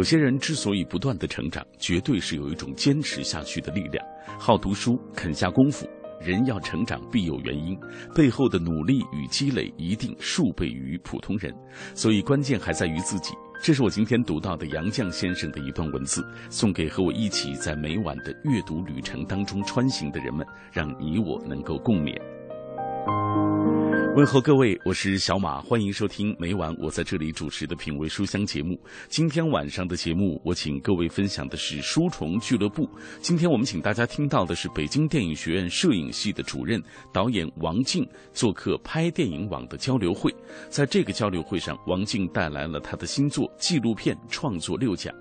有些人之所以不断的成长，绝对是有一种坚持下去的力量。好读书，肯下功夫，人要成长必有原因，背后的努力与积累一定数倍于普通人。所以关键还在于自己。这是我今天读到的杨绛先生的一段文字，送给和我一起在每晚的阅读旅程当中穿行的人们，让你我能够共勉。问候各位，我是小马，欢迎收听每晚我在这里主持的品味书香节目。今天晚上的节目，我请各位分享的是书虫俱乐部。今天我们请大家听到的是北京电影学院摄影系的主任导演王静做客拍电影网的交流会。在这个交流会上，王静带来了他的新作纪录片创作六讲。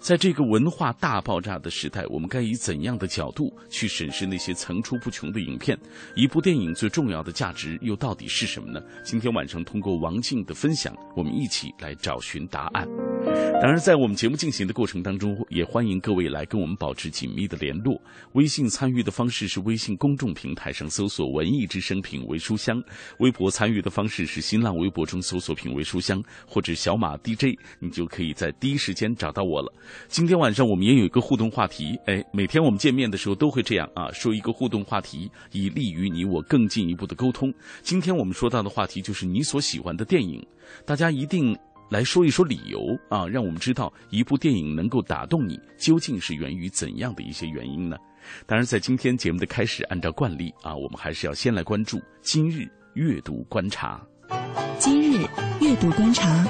在这个文化大爆炸的时代，我们该以怎样的角度去审视那些层出不穷的影片？一部电影最重要的价值又到底是什么呢？今天晚上通过王静的分享，我们一起来找寻答案。当然，在我们节目进行的过程当中，也欢迎各位来跟我们保持紧密的联络。微信参与的方式是微信公众平台上搜索“文艺之声品味书香”，微博参与的方式是新浪微博中搜索“品味书香”或者小马 DJ，你就可以在第一时间找到我了。今天晚上我们也有一个互动话题，哎，每天我们见面的时候都会这样啊，说一个互动话题，以利于你我更进一步的沟通。今天我们说到的话题就是你所喜欢的电影，大家一定。来说一说理由啊，让我们知道一部电影能够打动你，究竟是源于怎样的一些原因呢？当然，在今天节目的开始，按照惯例啊，我们还是要先来关注今日阅读观察。今日阅读观察。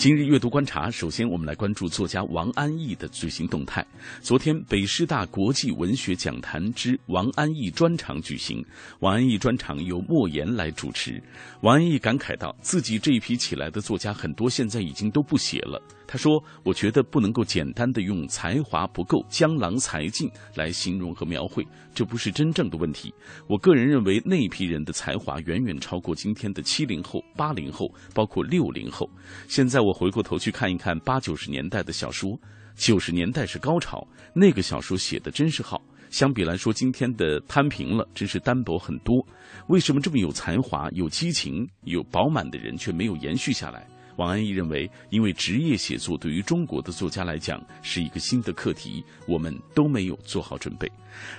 今日阅读观察，首先我们来关注作家王安忆的最新动态。昨天，北师大国际文学讲坛之王安忆专场举行，王安忆专场由莫言来主持。王安忆感慨道：“自己这一批起来的作家，很多现在已经都不写了。”他说：“我觉得不能够简单的用才华不够、江郎才尽来形容和描绘，这不是真正的问题。我个人认为，那一批人的才华远远超过今天的七零后、八零后，包括六零后。现在我我回过头去看一看八九十年代的小说，九十年代是高潮，那个小说写的真是好。相比来说，今天的摊平了，真是单薄很多。为什么这么有才华、有激情、有饱满的人却没有延续下来？”王安忆认为，因为职业写作对于中国的作家来讲是一个新的课题，我们都没有做好准备。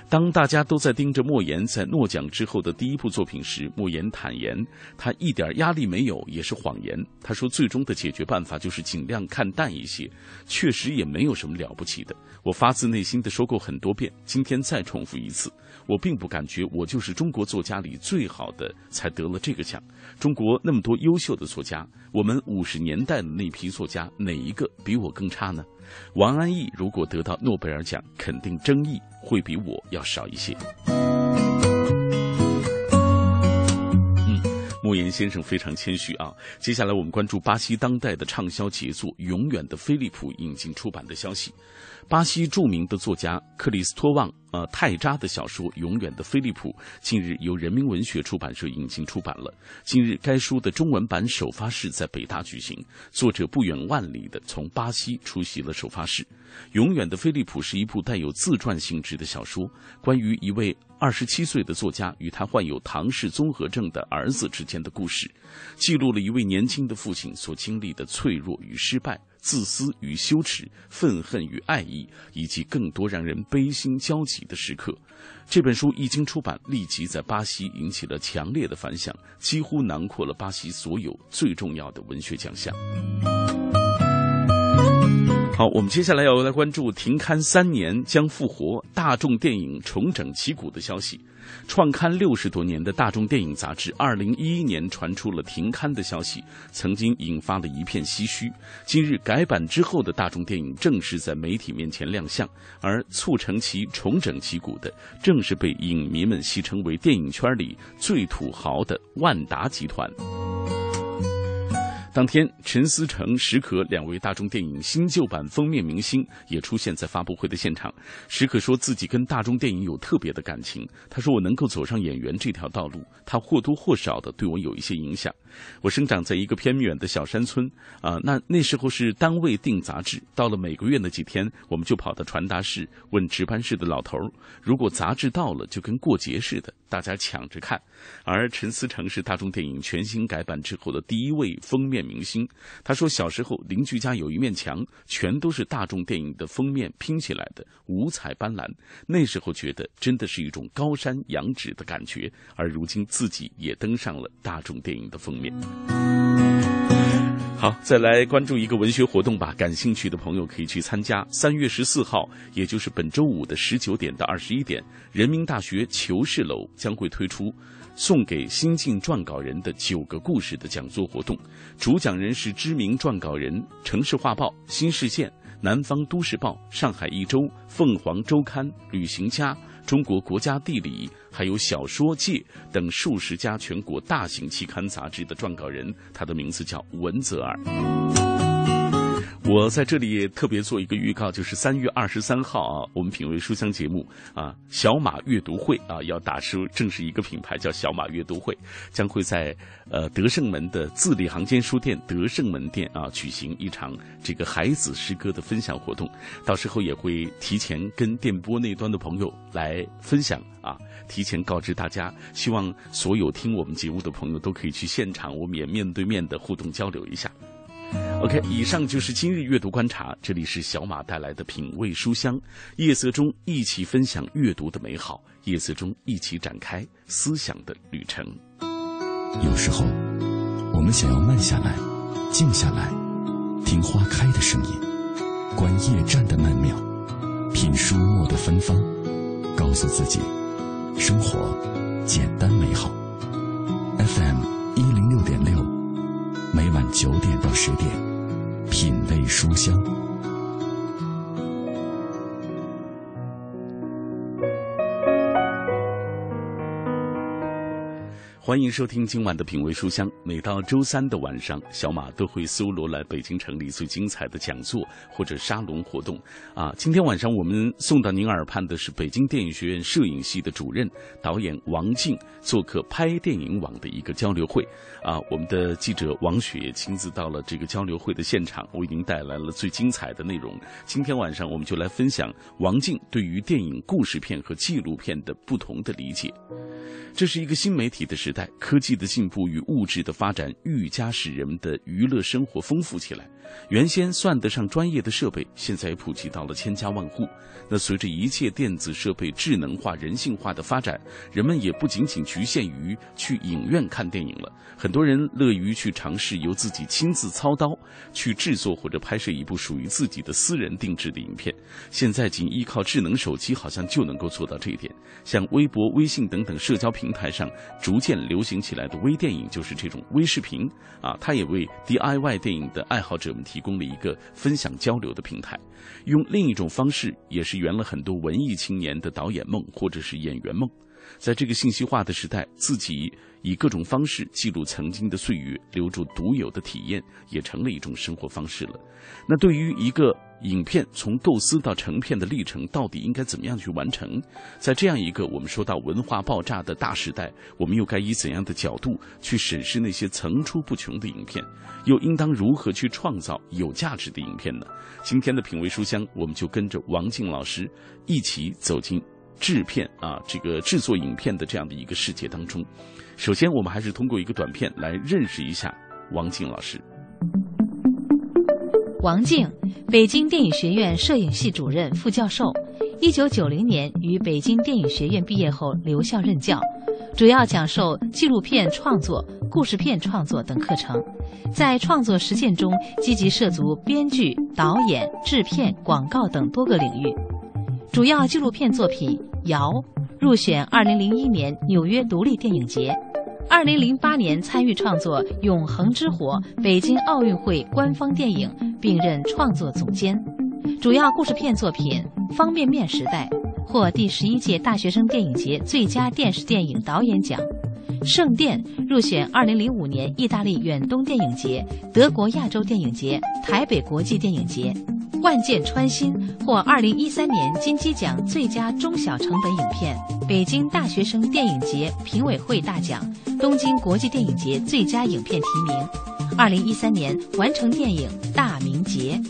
当大家都在盯着莫言在诺奖之后的第一部作品时，莫言坦言，他一点压力没有，也是谎言。他说，最终的解决办法就是尽量看淡一些，确实也没有什么了不起的。我发自内心的说过很多遍，今天再重复一次。我并不感觉我就是中国作家里最好的，才得了这个奖。中国那么多优秀的作家，我们五十年代的那批作家哪一个比我更差呢？王安忆如果得到诺贝尔奖，肯定争议会比我要少一些。莫言先生非常谦虚啊。接下来我们关注巴西当代的畅销杰作《永远的菲利普》引进出版的消息。巴西著名的作家克里斯托旺呃泰扎的小说《永远的菲利普》近日由人民文学出版社引进出版了。近日该书的中文版首发式在北大举行，作者不远万里的从巴西出席了首发式。《永远的菲利普》是一部带有自传性质的小说，关于一位二十七岁的作家与他患有唐氏综合症的儿子之间的故事，记录了一位年轻的父亲所经历的脆弱与失败。自私与羞耻，愤恨与爱意，以及更多让人悲心交集的时刻。这本书一经出版，立即在巴西引起了强烈的反响，几乎囊括了巴西所有最重要的文学奖项。好，我们接下来要来关注停刊三年将复活，大众电影重整旗鼓的消息。创刊六十多年的大众电影杂志，二零一一年传出了停刊的消息，曾经引发了一片唏嘘。今日改版之后的大众电影正式在媒体面前亮相，而促成其重整旗鼓的，正是被影迷们戏称为电影圈里最土豪的万达集团。当天，陈思诚、石可两位大众电影新旧版封面明星也出现在发布会的现场。石可说自己跟大众电影有特别的感情。他说：“我能够走上演员这条道路，他或多或少的对我有一些影响。我生长在一个偏远的小山村，啊，那那时候是单位订杂志，到了每个月那几天，我们就跑到传达室问值班室的老头儿如果杂志到了，就跟过节似的，大家抢着看。而陈思诚是大众电影全新改版之后的第一位封面。”明星，他说小时候邻居家有一面墙，全都是大众电影的封面拼起来的，五彩斑斓。那时候觉得真的是一种高山仰止的感觉，而如今自己也登上了大众电影的封面。好，再来关注一个文学活动吧，感兴趣的朋友可以去参加。三月十四号，也就是本周五的十九点到二十一点，人民大学求是楼将会推出。送给新晋撰稿人的九个故事的讲座活动，主讲人是知名撰稿人《城市画报》《新视线》《南方都市报》《上海一周》《凤凰周刊》《旅行家》《中国国家地理》还有《小说界》等数十家全国大型期刊杂志的撰稿人，他的名字叫文泽尔。我在这里也特别做一个预告，就是三月二十三号啊，我们品味书香节目啊，小马阅读会啊，要打出正式一个品牌，叫小马阅读会，将会在呃德胜门的字里行间书店德胜门店啊举行一场这个孩子诗歌的分享活动，到时候也会提前跟电波那端的朋友来分享啊，提前告知大家，希望所有听我们节目的朋友都可以去现场，我们也面对面的互动交流一下。OK，以上就是今日阅读观察。这里是小马带来的品味书香，夜色中一起分享阅读的美好，夜色中一起展开思想的旅程。有时候，我们想要慢下来，静下来，听花开的声音，观夜战的曼妙，品书墨的芬芳，告诉自己，生活简单美好。FM 一零六点六，每晚九点到十点。品味书香。欢迎收听今晚的品味书香。每到周三的晚上，小马都会搜罗来北京城里最精彩的讲座或者沙龙活动。啊，今天晚上我们送到您耳畔的是北京电影学院摄影系的主任导演王静做客拍电影网的一个交流会。啊，我们的记者王雪亲自到了这个交流会的现场，为您带来了最精彩的内容。今天晚上我们就来分享王静对于电影故事片和纪录片的不同的理解。这是一个新媒体的时代，科技的进步与物质的发展愈加使人们的娱乐生活丰富起来。原先算得上专业的设备，现在也普及到了千家万户。那随着一切电子设备智能化、人性化的发展，人们也不仅仅局限于去影院看电影了。很多人乐于去尝试由自己亲自操刀去制作或者拍摄一部属于自己的私人定制的影片。现在仅依靠智能手机，好像就能够做到这一点。像微博、微信等等社交平台上逐渐流行起来的微电影，就是这种微视频啊，它也为 DIY 电影的爱好者们提供了一个分享交流的平台。用另一种方式，也是圆了很多文艺青年的导演梦或者是演员梦。在这个信息化的时代，自己以各种方式记录曾经的岁月，留住独有的体验，也成了一种生活方式了。那对于一个影片从构思到成片的历程，到底应该怎么样去完成？在这样一个我们说到文化爆炸的大时代，我们又该以怎样的角度去审视那些层出不穷的影片？又应当如何去创造有价值的影片呢？今天的品味书香，我们就跟着王静老师一起走进。制片啊，这个制作影片的这样的一个世界当中，首先我们还是通过一个短片来认识一下王静老师。王静，北京电影学院摄影系主任、副教授，一九九零年于北京电影学院毕业后留校任教。主要讲授纪录片创作、故事片创作等课程，在创作实践中积极涉足编剧、导演、制片、广告等多个领域。主要纪录片作品《瑶》入选2001年纽约独立电影节，2008年参与创作《永恒之火》北京奥运会官方电影，并任创作总监。主要故事片作品《方便面时代》。获第十一届大学生电影节最佳电视电影导演奖，《圣殿》入选二零零五年意大利远东电影节、德国亚洲电影节、台北国际电影节，《万箭穿心》获二零一三年金鸡奖最佳中小成本影片、北京大学生电影节评委会大奖、东京国际电影节最佳影片提名，二零一三年完成电影《大明劫》。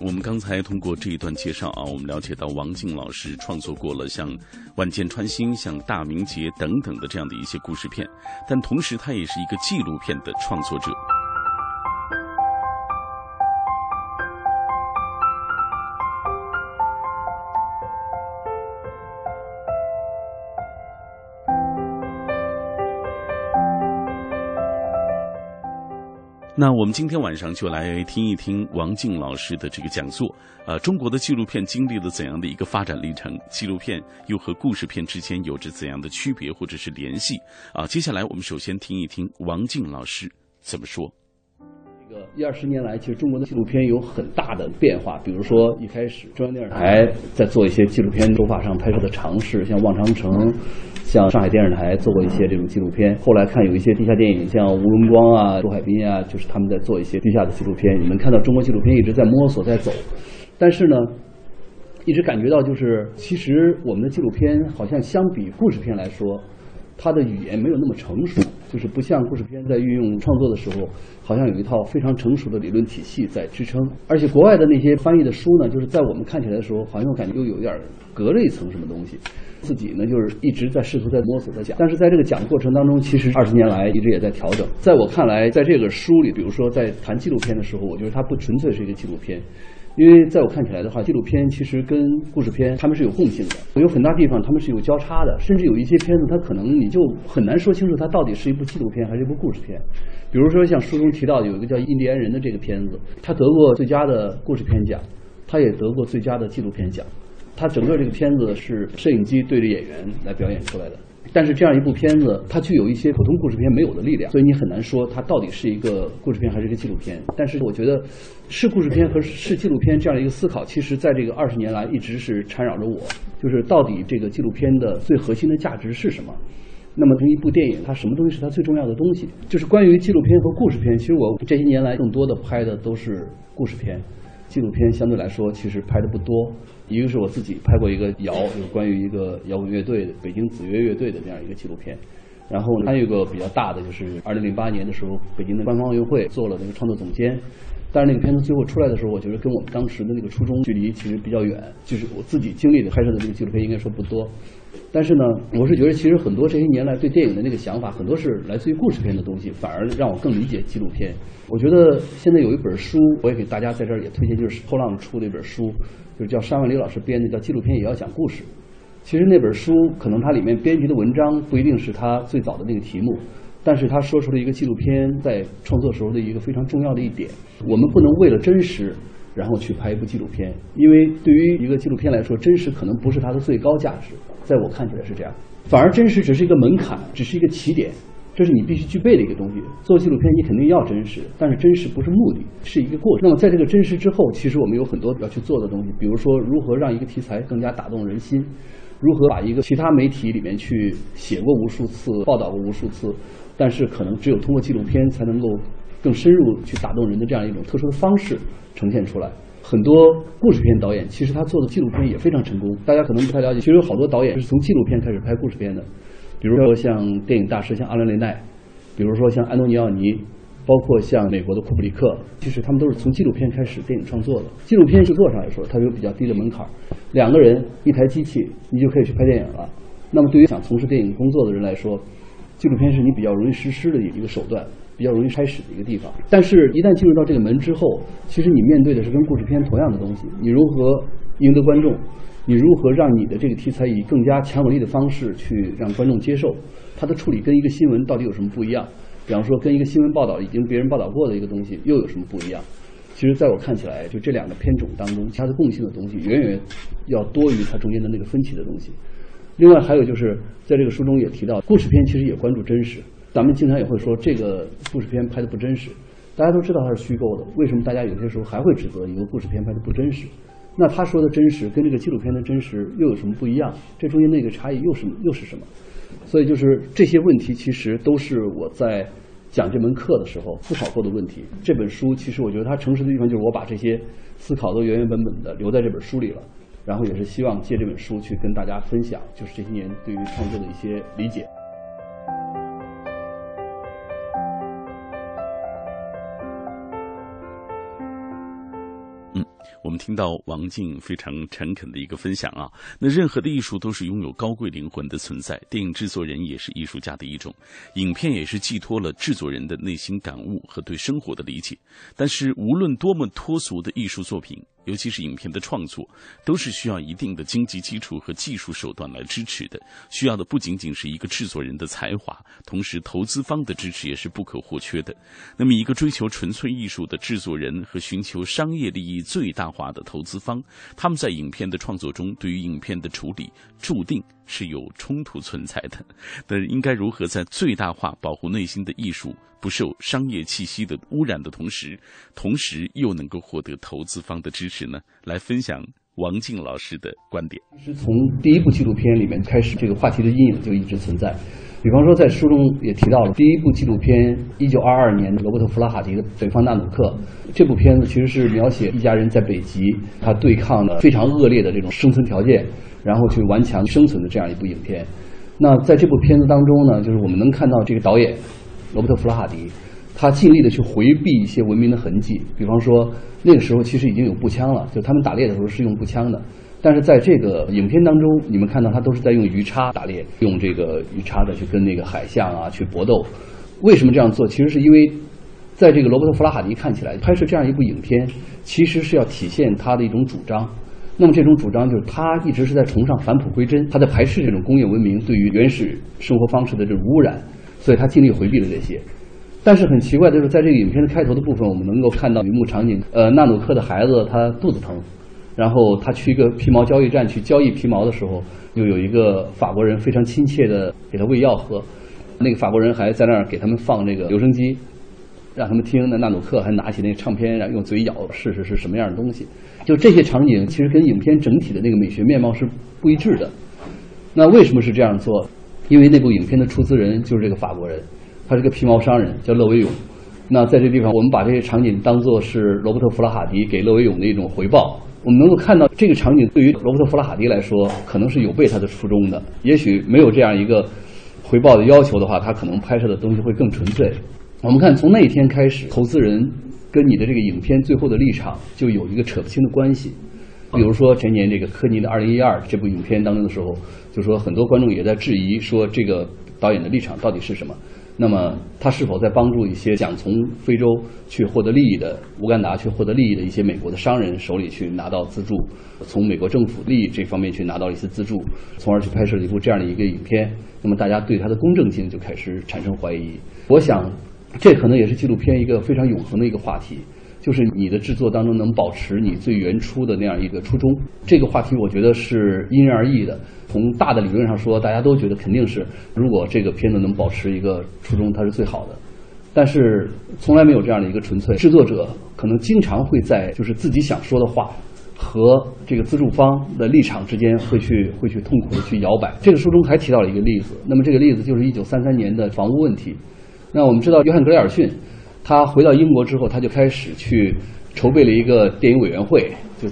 我们刚才通过这一段介绍啊，我们了解到王静老师创作过了像《万箭穿心》、像《大明劫》等等的这样的一些故事片，但同时他也是一个纪录片的创作者。那我们今天晚上就来听一听王静老师的这个讲座。呃，中国的纪录片经历了怎样的一个发展历程？纪录片又和故事片之间有着怎样的区别或者是联系？啊，接下来我们首先听一听王静老师怎么说。一二十年来，其实中国的纪录片有很大的变化。比如说，一开始中央电视台在做一些纪录片手法上拍摄的尝试，像《望长城》。像上海电视台做过一些这种纪录片，后来看有一些地下电影，像吴荣光啊、周海滨啊，就是他们在做一些地下的纪录片。你们看到中国纪录片一直在摸索在走，但是呢，一直感觉到就是其实我们的纪录片好像相比故事片来说，它的语言没有那么成熟，就是不像故事片在运用创作的时候，好像有一套非常成熟的理论体系在支撑。而且国外的那些翻译的书呢，就是在我们看起来的时候，好像我感觉又有点隔了一层什么东西。自己呢，就是一直在试图在摸索在讲，但是在这个讲的过程当中，其实二十年来一直也在调整。在我看来，在这个书里，比如说在谈纪录片的时候，我觉得它不纯粹是一个纪录片，因为在我看起来的话，纪录片其实跟故事片它们是有共性的，有很大地方它们是有交叉的，甚至有一些片子它可能你就很难说清楚它到底是一部纪录片还是一部故事片。比如说像书中提到有一个叫《印第安人》的这个片子，它得过最佳的故事片奖，它也得过最佳的纪录片奖。它整个这个片子是摄影机对着演员来表演出来的，但是这样一部片子，它具有一些普通故事片没有的力量，所以你很难说它到底是一个故事片还是一个纪录片。但是我觉得，是故事片和是纪录片这样一个思考，其实在这个二十年来一直是缠绕着我，就是到底这个纪录片的最核心的价值是什么？那么从一部电影，它什么东西是它最重要的东西？就是关于纪录片和故事片，其实我这些年来更多的拍的都是故事片。纪录片相对来说其实拍的不多，一个是我自己拍过一个摇，就是关于一个摇滚乐队的北京子乐乐队的这样一个纪录片，然后还有一个比较大的就是二零零八年的时候，北京的官方奥运会做了那个创作总监，但是那个片子最后出来的时候，我觉得跟我们当时的那个初衷距离其实比较远，就是我自己经历的拍摄的那个纪录片应该说不多。但是呢，我是觉得其实很多这些年来对电影的那个想法，很多是来自于故事片的东西，反而让我更理解纪录片。我觉得现在有一本书，我也给大家在这儿也推荐，就是后浪出的一本书，就是叫山万里老师编的，叫《纪录片也要讲故事》。其实那本书可能它里面编辑的文章不一定是他最早的那个题目，但是他说出了一个纪录片在创作时候的一个非常重要的一点：我们不能为了真实。然后去拍一部纪录片，因为对于一个纪录片来说，真实可能不是它的最高价值，在我看起来是这样，反而真实只是一个门槛，只是一个起点，这是你必须具备的一个东西。做纪录片你肯定要真实，但是真实不是目的，是一个过程。那么在这个真实之后，其实我们有很多要去做的东西，比如说如何让一个题材更加打动人心，如何把一个其他媒体里面去写过无数次、报道过无数次，但是可能只有通过纪录片才能够。更深入去打动人的这样一种特殊的方式呈现出来，很多故事片导演其实他做的纪录片也非常成功。大家可能不太了解，其实有好多导演是从纪录片开始拍故事片的，比如说像电影大师像阿伦雷奈，比如说像安东尼奥尼，包括像美国的库布里克，其实他们都是从纪录片开始电影创作的。纪录片制作上来说，它有比较低的门槛，两个人一台机器，你就可以去拍电影了。那么对于想从事电影工作的人来说，纪录片是你比较容易实施的一个手段。比较容易开始的一个地方。但是，一旦进入到这个门之后，其实你面对的是跟故事片同样的东西。你如何赢得观众？你如何让你的这个题材以更加强有力的方式去让观众接受？它的处理跟一个新闻到底有什么不一样？比方说，跟一个新闻报道已经别人报道过的一个东西又有什么不一样？其实，在我看起来，就这两个片种当中，它的共性的东西远远要多于它中间的那个分歧的东西。另外，还有就是在这个书中也提到，故事片其实也关注真实。咱们经常也会说这个故事片拍的不真实，大家都知道它是虚构的，为什么大家有些时候还会指责一个故事片拍的不真实？那他说的真实跟这个纪录片的真实又有什么不一样？这中间那个差异又是又是什么？所以就是这些问题，其实都是我在讲这门课的时候思考过的问题。这本书其实我觉得它诚实的地方就是我把这些思考都原原本本的留在这本书里了，然后也是希望借这本书去跟大家分享，就是这些年对于创作的一些理解。听到王静非常诚恳的一个分享啊，那任何的艺术都是拥有高贵灵魂的存在，电影制作人也是艺术家的一种，影片也是寄托了制作人的内心感悟和对生活的理解。但是无论多么脱俗的艺术作品。尤其是影片的创作，都是需要一定的经济基础和技术手段来支持的。需要的不仅仅是一个制作人的才华，同时投资方的支持也是不可或缺的。那么，一个追求纯粹艺术的制作人和寻求商业利益最大化的投资方，他们在影片的创作中，对于影片的处理，注定是有冲突存在的。那应该如何在最大化保护内心的艺术？不受商业气息的污染的同时，同时又能够获得投资方的支持呢？来分享王静老师的观点。其实从第一部纪录片里面开始，这个话题的阴影就一直存在。比方说，在书中也提到了第一部纪录片，一九二二年罗伯特·弗拉哈迪的《北方纳努克》这部片子，其实是描写一家人在北极，他对抗了非常恶劣的这种生存条件，然后去顽强生存的这样一部影片。那在这部片子当中呢，就是我们能看到这个导演。罗伯特·弗拉哈迪，他尽力的去回避一些文明的痕迹，比方说那个时候其实已经有步枪了，就他们打猎的时候是用步枪的，但是在这个影片当中，你们看到他都是在用鱼叉打猎，用这个鱼叉的去跟那个海象啊去搏斗。为什么这样做？其实是因为，在这个罗伯特·弗拉哈迪看起来，拍摄这样一部影片，其实是要体现他的一种主张。那么这种主张就是他一直是在崇尚返璞归真，他在排斥这种工业文明对于原始生活方式的这种污染。所以他尽力回避了这些，但是很奇怪的是，在这个影片的开头的部分，我们能够看到一幕场景：呃，纳努克的孩子他肚子疼，然后他去一个皮毛交易站去交易皮毛的时候，又有一个法国人非常亲切的给他喂药喝，那个法国人还在那儿给他们放那个留声机，让他们听。那纳努克还拿起那个唱片，然后用嘴咬试试是什么样的东西。就这些场景，其实跟影片整体的那个美学面貌是不一致的。那为什么是这样做？因为那部影片的出资人就是这个法国人，他是个皮毛商人，叫勒维永。那在这地方，我们把这些场景当做是罗伯特·弗拉哈迪给勒维永的一种回报。我们能够看到，这个场景对于罗伯特·弗拉哈迪来说，可能是有悖他的初衷的。也许没有这样一个回报的要求的话，他可能拍摄的东西会更纯粹。我们看，从那一天开始，投资人跟你的这个影片最后的立场就有一个扯不清的关系。比如说前年这个科尼的《二零一二》这部影片当中的时候，就说很多观众也在质疑说这个导演的立场到底是什么？那么他是否在帮助一些想从非洲去获得利益的乌干达去获得利益的一些美国的商人手里去拿到资助，从美国政府利益这方面去拿到一些资助，从而去拍摄了一部这样的一个影片？那么大家对他的公正性就开始产生怀疑。我想，这可能也是纪录片一个非常永恒的一个话题。就是你的制作当中能保持你最原初的那样一个初衷，这个话题我觉得是因人而异的。从大的理论上说，大家都觉得肯定是，如果这个片子能保持一个初衷，它是最好的。但是从来没有这样的一个纯粹。制作者可能经常会在就是自己想说的话和这个资助方的立场之间会去会去痛苦的去摇摆。这个书中还提到了一个例子，那么这个例子就是一九三三年的房屋问题。那我们知道约翰格雷尔逊。他回到英国之后，他就开始去筹备了一个电影委员会，就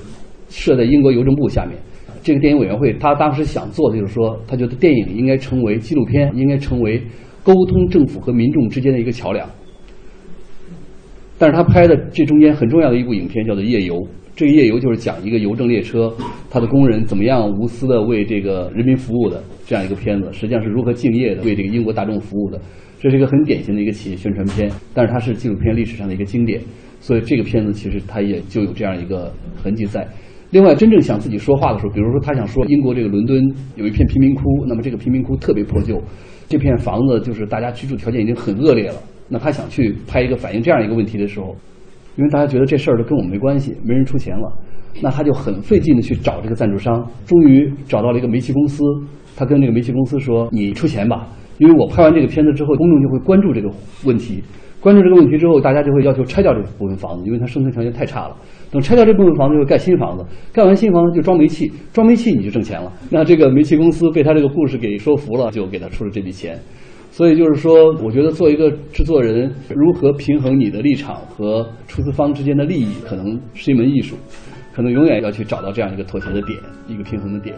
设在英国邮政部下面。这个电影委员会，他当时想做的就是说，他觉得电影应该成为纪录片，应该成为沟通政府和民众之间的一个桥梁。但是他拍的这中间很重要的一部影片叫做《夜游》，这个夜游就是讲一个邮政列车，它的工人怎么样无私的为这个人民服务的这样一个片子，实际上是如何敬业的为这个英国大众服务的。这是一个很典型的一个企业宣传片，但是它是纪录片历史上的一个经典，所以这个片子其实它也就有这样一个痕迹在。另外，真正想自己说话的时候，比如说他想说英国这个伦敦有一片贫民窟，那么这个贫民窟特别破旧，这片房子就是大家居住条件已经很恶劣了。那他想去拍一个反映这样一个问题的时候，因为大家觉得这事儿都跟我没关系，没人出钱了，那他就很费劲的去找这个赞助商，终于找到了一个煤气公司。他跟这个煤气公司说：“你出钱吧，因为我拍完这个片子之后，公众就会关注这个问题。关注这个问题之后，大家就会要求拆掉这部分房子，因为它生存条件太差了。”等拆掉这部分房子，就盖新房子，盖完新房子就装煤气，装煤气你就挣钱了。那这个煤气公司被他这个故事给说服了，就给他出了这笔钱。所以就是说，我觉得做一个制作人，如何平衡你的立场和出资方之间的利益，可能是一门艺术，可能永远要去找到这样一个妥协的点，一个平衡的点。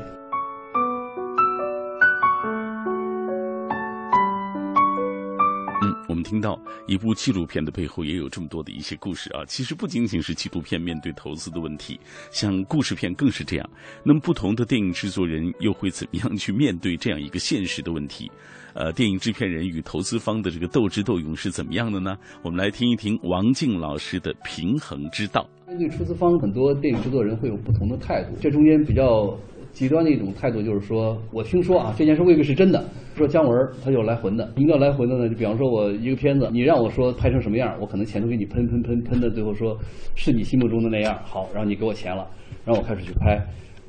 听到一部纪录片的背后也有这么多的一些故事啊！其实不仅仅是纪录片面对投资的问题，像故事片更是这样。那么不同的电影制作人又会怎么样去面对这样一个现实的问题？呃，电影制片人与投资方的这个斗智斗勇是怎么样的呢？我们来听一听王静老师的平衡之道。面对出资方，很多电影制作人会有不同的态度，这中间比较。极端的一种态度就是说，我听说啊，这件事未必是真的。说姜文他就来混的，什么叫来混的呢？就比方说我一个片子，你让我说拍成什么样，我可能钱都给你喷喷喷喷的，最后说是你心目中的那样。好，然后你给我钱了，然后我开始去拍，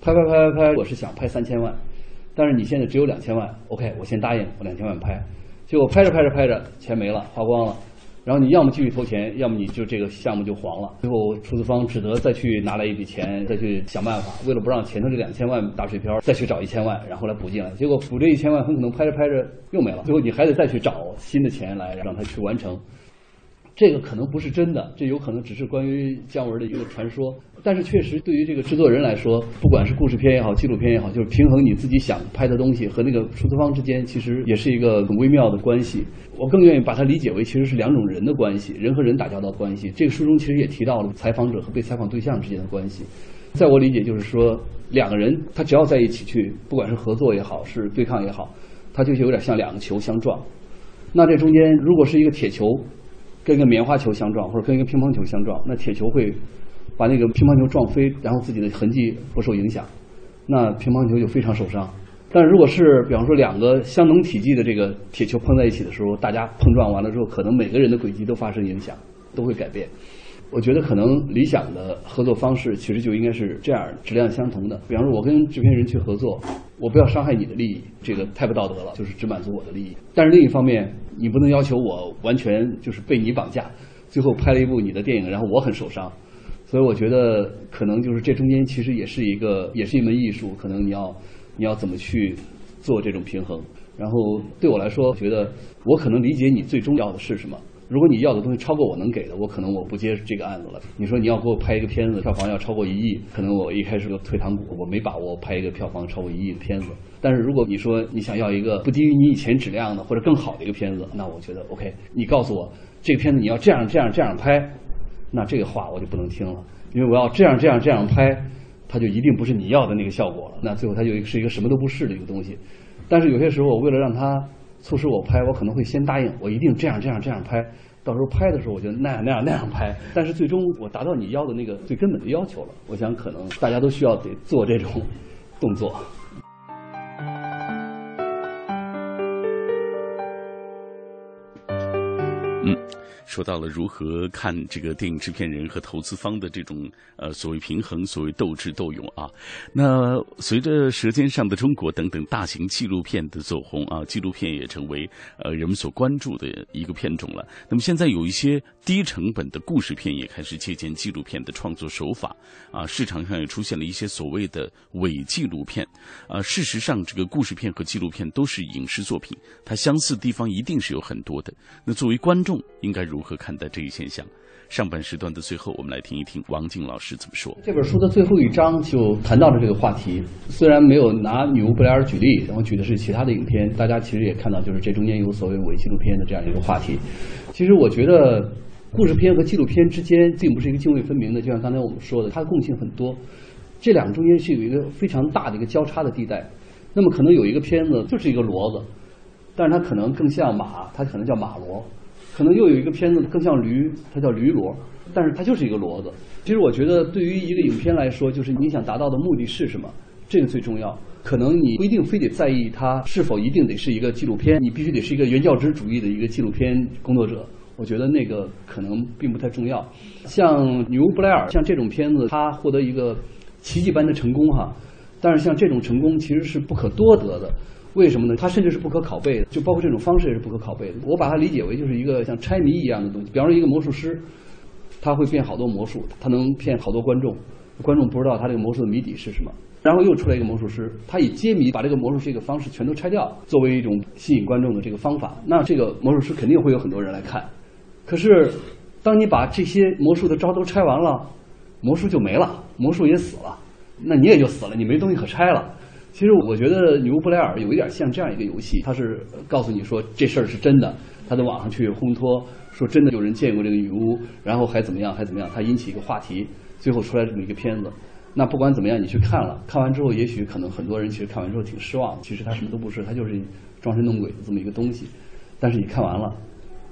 拍拍拍拍拍，我是想拍三千万，但是你现在只有两千万，OK，我先答应我两千万拍，结果拍着拍着拍着钱没了，花光了。然后你要么继续投钱，要么你就这个项目就黄了。最后出资方只得再去拿来一笔钱，再去想办法，为了不让前头这两千万打水漂，再去找一千万，然后来补进来。结果补这一千万，很可能拍着拍着又没了。最后你还得再去找新的钱来让他去完成。这个可能不是真的，这有可能只是关于姜文的一个传说。但是确实，对于这个制作人来说，不管是故事片也好，纪录片也好，就是平衡你自己想拍的东西和那个出资方之间，其实也是一个很微妙的关系。我更愿意把它理解为，其实是两种人的关系，人和人打交道关系。这个书中其实也提到了采访者和被采访对象之间的关系。在我理解，就是说两个人他只要在一起去，不管是合作也好，是对抗也好，他就有点像两个球相撞。那这中间如果是一个铁球。跟一个棉花球相撞，或者跟一个乒乓球相撞，那铁球会把那个乒乓球撞飞，然后自己的痕迹不受影响，那乒乓球就非常受伤。但如果是比方说两个相同体积的这个铁球碰在一起的时候，大家碰撞完了之后，可能每个人的轨迹都发生影响，都会改变。我觉得可能理想的合作方式其实就应该是这样，质量相同的。比方说，我跟制片人去合作，我不要伤害你的利益，这个太不道德了，就是只满足我的利益。但是另一方面，你不能要求我完全就是被你绑架，最后拍了一部你的电影，然后我很受伤。所以我觉得可能就是这中间其实也是一个，也是一门艺术。可能你要你要怎么去做这种平衡。然后对我来说，我觉得我可能理解你最重要的是什么。如果你要的东西超过我能给的，我可能我不接这个案子了。你说你要给我拍一个片子，票房要超过一亿，可能我一开始就退堂鼓，我没把握拍一个票房超过一亿的片子。但是如果你说你想要一个不低于你以前质量的或者更好的一个片子，那我觉得 OK。你告诉我这个片子你要这样这样这样拍，那这个话我就不能听了，因为我要这样这样这样拍，它就一定不是你要的那个效果了。那最后它就是一个什么都不是的一个东西。但是有些时候，我为了让它。促使我拍，我可能会先答应，我一定这样这样这样拍。到时候拍的时候，我就那样那样那样拍。但是最终我达到你要的那个最根本的要求了。我想可能大家都需要得做这种动作。嗯。说到了如何看这个电影制片人和投资方的这种呃所谓平衡，所谓斗智斗勇啊。那随着《舌尖上的中国》等等大型纪录片的走红啊，纪录片也成为呃人们所关注的一个片种了。那么现在有一些低成本的故事片也开始借鉴纪录片的创作手法啊，市场上也出现了一些所谓的伪纪录片啊。事实上，这个故事片和纪录片都是影视作品，它相似地方一定是有很多的。那作为观众，应该如如何看待这一现象？上半时段的最后，我们来听一听王静老师怎么说。这本书的最后一章就谈到了这个话题，虽然没有拿女巫布莱尔举例，然后举的是其他的影片，大家其实也看到，就是这中间有所谓伪纪录片的这样一个话题。其实我觉得，故事片和纪录片之间并不是一个泾渭分明的，就像刚才我们说的，它的共性很多。这两个中间是有一个非常大的一个交叉的地带。那么可能有一个片子就是一个骡子，但是它可能更像马，它可能叫马骡；可能又有一个片子更像驴，它叫驴骡，但是它就是一个骡子。其实我觉得，对于一个影片来说，就是你想达到的目的是什么，这个最重要。可能你不一定非得在意它是否一定得是一个纪录片，你必须得是一个原教旨主义的一个纪录片工作者。我觉得那个可能并不太重要。像《女巫布莱尔》像这种片子，它获得一个奇迹般的成功哈。但是像这种成功其实是不可多得的，为什么呢？它甚至是不可拷贝的，就包括这种方式也是不可拷贝的。我把它理解为就是一个像猜谜一样的东西。比方说一个魔术师，他会变好多魔术，他能骗好多观众，观众不知道他这个魔术的谜底是什么。然后又出来一个魔术师，他以揭谜把这个魔术这个方式全都拆掉，作为一种吸引观众的这个方法。那这个魔术师肯定会有很多人来看。可是，当你把这些魔术的招都拆完了，魔术就没了，魔术也死了。那你也就死了，你没东西可拆了。其实我觉得《女巫布莱尔》有一点像这样一个游戏，它是告诉你说这事儿是真的，他在网上去烘托说真的有人见过这个女巫，然后还怎么样还怎么样，它引起一个话题，最后出来这么一个片子。那不管怎么样，你去看了，看完之后也许可能很多人其实看完之后挺失望，其实它什么都不是，它就是装神弄鬼的这么一个东西。但是你看完了，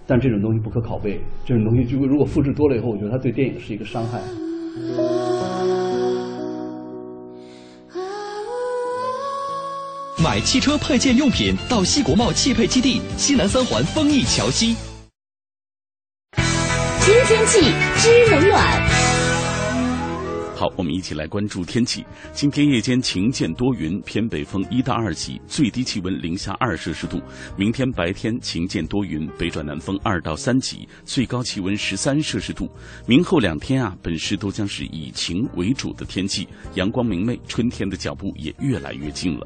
但这种东西不可拷贝，这种东西就如果复制多了以后，我觉得它对电影是一个伤害。买汽车配件用品到西国贸汽配基地西南三环丰益桥西。新天气知冷暖。好，我们一起来关注天气。今天夜间晴间多云，偏北风一到二级，最低气温零下二摄氏度。明天白天晴间多云，北转南风二到三级，最高气温十三摄氏度。明后两天啊，本市都将是以晴为主的天气，阳光明媚，春天的脚步也越来越近了。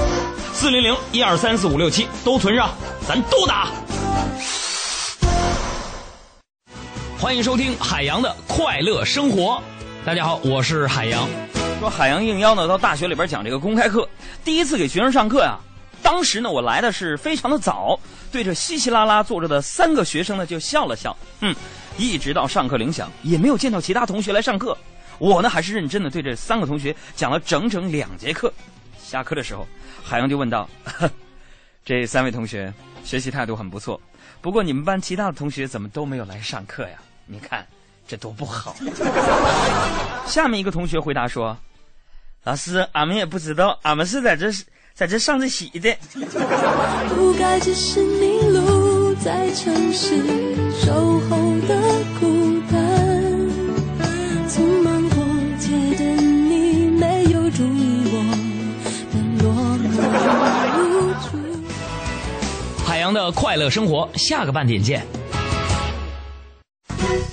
四零零一二三四五六七都存上，咱都打。欢迎收听海洋的快乐生活。大家好，我是海洋。说海洋应邀呢到大学里边讲这个公开课，第一次给学生上课呀。当时呢我来的是非常的早，对着稀稀拉拉坐着的三个学生呢就笑了笑。嗯，一直到上课铃响，也没有见到其他同学来上课。我呢还是认真的对这三个同学讲了整整两节课。下课的时候，海洋就问道：“ 这三位同学学习态度很不错，不过你们班其他的同学怎么都没有来上课呀？你看这多不好。”下面一个同学回答说：“老师，俺们也不知道，俺们是在这在这上着习的。”不该只是迷路在城市守候洋的快乐生活，下个半点见。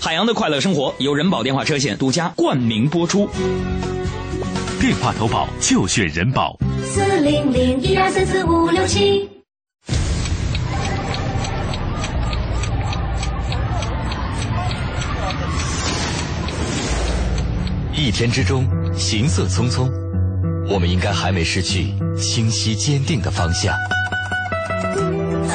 海洋的快乐生活由人保电话车险独家冠名播出。电话投保就选人保。四零零一二三四五六七。一天之中，行色匆匆，我们应该还没失去清晰坚定的方向。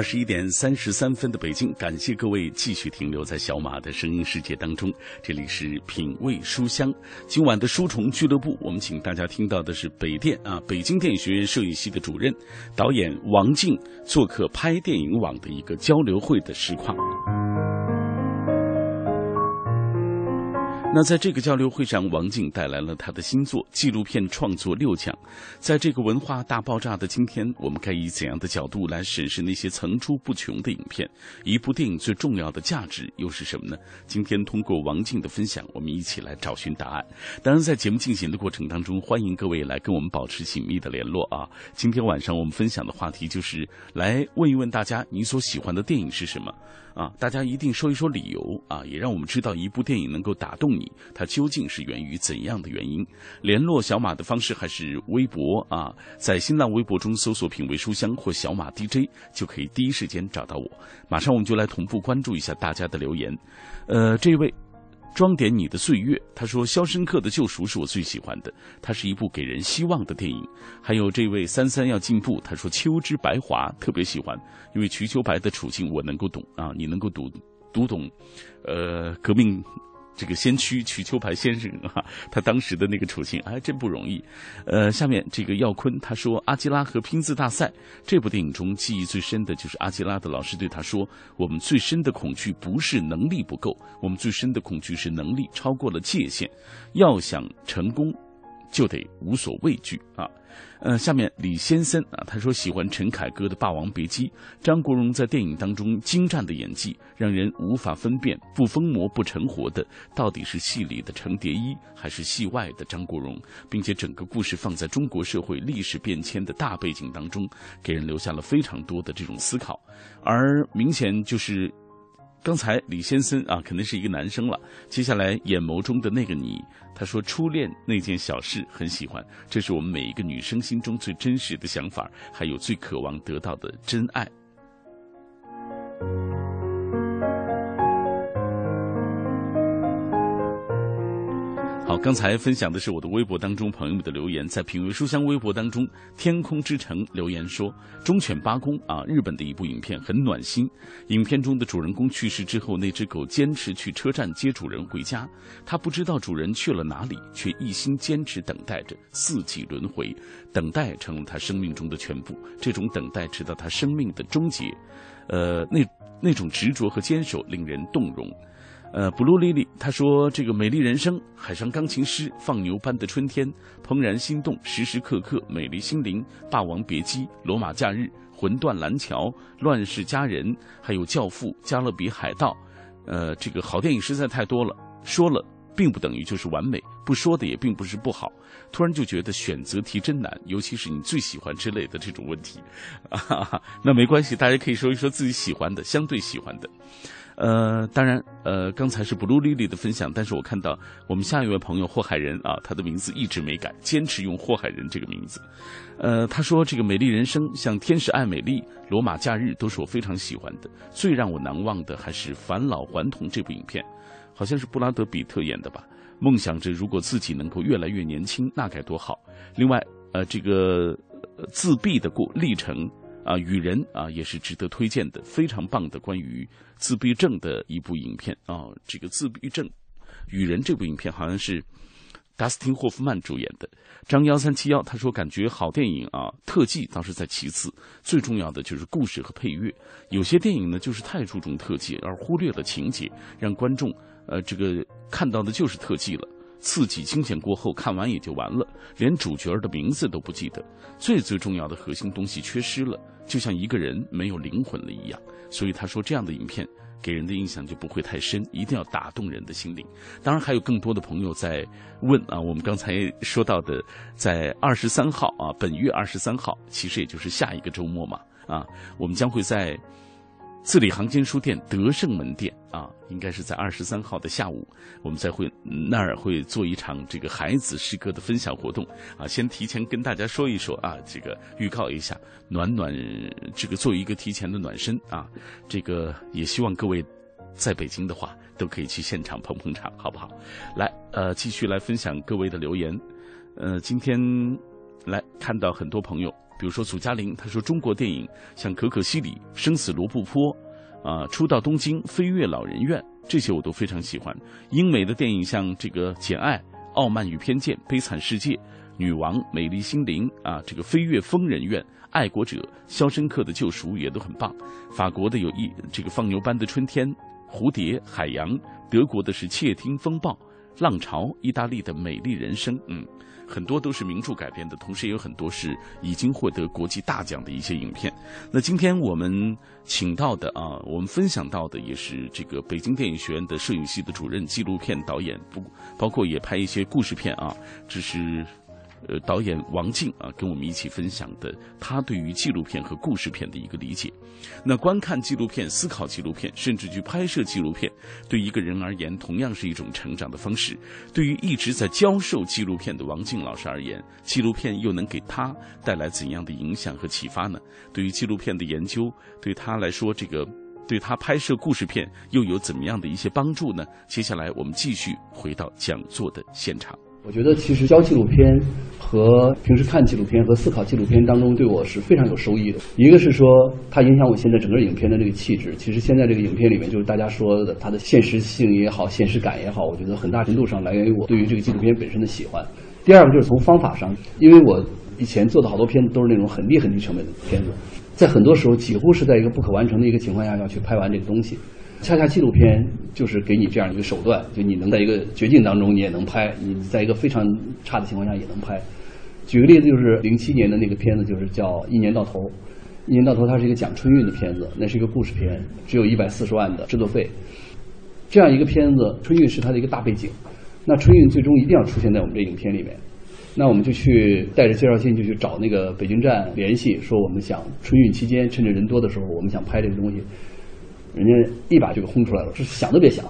二十一点三十三分的北京，感谢各位继续停留在小马的声音世界当中。这里是品味书香，今晚的书虫俱乐部，我们请大家听到的是北电啊，北京电影学院摄影系的主任导演王静做客拍电影网的一个交流会的实况。那在这个交流会上，王静带来了他的新作纪录片创作六讲。在这个文化大爆炸的今天，我们该以怎样的角度来审视那些层出不穷的影片？一部电影最重要的价值又是什么呢？今天通过王静的分享，我们一起来找寻答案。当然，在节目进行的过程当中，欢迎各位来跟我们保持紧密的联络啊！今天晚上我们分享的话题就是来问一问大家，你所喜欢的电影是什么？啊，大家一定说一说理由啊，也让我们知道一部电影能够打动你，它究竟是源于怎样的原因？联络小马的方式还是微博啊，在新浪微博中搜索“品味书香”或“小马 DJ” 就可以第一时间找到我。马上我们就来同步关注一下大家的留言。呃，这位。装点你的岁月，他说《肖申克的救赎》是我最喜欢的，它是一部给人希望的电影。还有这位三三要进步，他说《秋之白华》特别喜欢，因为瞿秋白的处境我能够懂啊，你能够读读懂，呃，革命。这个先驱瞿秋白先生啊，他当时的那个处境哎真不容易。呃，下面这个耀坤他说，《阿基拉和拼字大赛》这部电影中记忆最深的就是阿基拉的老师对他说：“我们最深的恐惧不是能力不够，我们最深的恐惧是能力超过了界限。要想成功，就得无所畏惧啊。”呃，下面李先生啊，他说喜欢陈凯歌的《霸王别姬》，张国荣在电影当中精湛的演技，让人无法分辨不疯魔不成活的到底是戏里的程蝶衣还是戏外的张国荣，并且整个故事放在中国社会历史变迁的大背景当中，给人留下了非常多的这种思考，而明显就是。刚才李先生啊，肯定是一个男生了。接下来眼眸中的那个你，他说初恋那件小事很喜欢，这是我们每一个女生心中最真实的想法，还有最渴望得到的真爱。好，刚才分享的是我的微博当中朋友们的留言，在品味书香微博当中，天空之城留言说：“忠犬八公啊，日本的一部影片很暖心。影片中的主人公去世之后，那只狗坚持去车站接主人回家，它不知道主人去了哪里，却一心坚持等待着。四季轮回，等待成了他生命中的全部。这种等待直到他生命的终结，呃，那那种执着和坚守令人动容。”呃，blue lily，他说这个美丽人生，海上钢琴师，放牛般的春天，怦然心动，时时刻刻，美丽心灵，霸王别姬，罗马假日，魂断蓝桥，乱世佳人，还有教父，加勒比海盗，呃，这个好电影实在太多了，说了并不等于就是完美，不说的也并不是不好。突然就觉得选择题真难，尤其是你最喜欢之类的这种问题，啊，那没关系，大家可以说一说自己喜欢的，相对喜欢的。呃，当然，呃，刚才是 Blue Lily 的分享，但是我看到我们下一位朋友霍海人啊，他的名字一直没改，坚持用霍海人这个名字。呃，他说这个《美丽人生》像《天使爱美丽》《罗马假日》都是我非常喜欢的，最让我难忘的还是《返老还童》这部影片，好像是布拉德比特演的吧？梦想着如果自己能够越来越年轻，那该多好。另外，呃，这个自闭的过历程。啊，与人啊也是值得推荐的，非常棒的关于自闭症的一部影片啊。这个自闭症与人这部影片好像是达斯汀霍夫曼主演的。张幺三七幺他说感觉好电影啊，特技倒是在其次，最重要的就是故事和配乐。有些电影呢就是太注重特技而忽略了情节，让观众呃这个看到的就是特技了。刺激惊险过后，看完也就完了，连主角的名字都不记得，最最重要的核心东西缺失了，就像一个人没有灵魂了一样。所以他说，这样的影片给人的印象就不会太深，一定要打动人的心灵。当然，还有更多的朋友在问啊，我们刚才说到的，在二十三号啊，本月二十三号，其实也就是下一个周末嘛，啊，我们将会在。字里行间书店德胜门店啊，应该是在二十三号的下午，我们在会那儿会做一场这个孩子诗歌的分享活动啊。先提前跟大家说一说啊，这个预告一下，暖暖这个做一个提前的暖身啊。这个也希望各位在北京的话。都可以去现场捧捧场，好不好？来，呃，继续来分享各位的留言。呃，今天来看到很多朋友，比如说祖嘉玲，他说中国电影像《可可西里》《生死罗布泊》啊，《初到东京》《飞越老人院》这些我都非常喜欢。英美的电影像这个《简爱》《傲慢与偏见》《悲惨世界》《女王》《美丽心灵》啊，这个《飞越疯人院》。爱国者、肖申克的救赎也都很棒。法国的有一这个放牛班的春天、蝴蝶、海洋；德国的是窃听风暴、浪潮；意大利的美丽人生，嗯，很多都是名著改编的，同时也有很多是已经获得国际大奖的一些影片。那今天我们请到的啊，我们分享到的也是这个北京电影学院的摄影系的主任、纪录片导演，不包括也拍一些故事片啊，这是。呃，导演王静啊，跟我们一起分享的他对于纪录片和故事片的一个理解。那观看纪录片、思考纪录片，甚至去拍摄纪录片，对一个人而言，同样是一种成长的方式。对于一直在教授纪录片的王静老师而言，纪录片又能给他带来怎样的影响和启发呢？对于纪录片的研究，对他来说，这个对他拍摄故事片又有怎么样的一些帮助呢？接下来我们继续回到讲座的现场。我觉得其实教纪录片和平时看纪录片和思考纪录片当中，对我是非常有收益的。一个是说它影响我现在整个影片的这个气质。其实现在这个影片里面，就是大家说的它的现实性也好，现实感也好，我觉得很大程度上来源于我对于这个纪录片本身的喜欢。第二个就是从方法上，因为我以前做的好多片子都是那种很低很低成本的片子，在很多时候几乎是在一个不可完成的一个情况下要去拍完这个东西。恰恰纪录片就是给你这样一个手段，就你能在一个绝境当中你也能拍，你在一个非常差的情况下也能拍。举个例子，就是零七年的那个片子，就是叫《一年到头》。一年到头，它是一个讲春运的片子，那是一个故事片，只有一百四十万的制作费。这样一个片子，春运是它的一个大背景。那春运最终一定要出现在我们这影片里面。那我们就去带着介绍信就去找那个北京站联系，说我们想春运期间趁着人多的时候，我们想拍这个东西。人家一把就给轰出来了，是想都别想，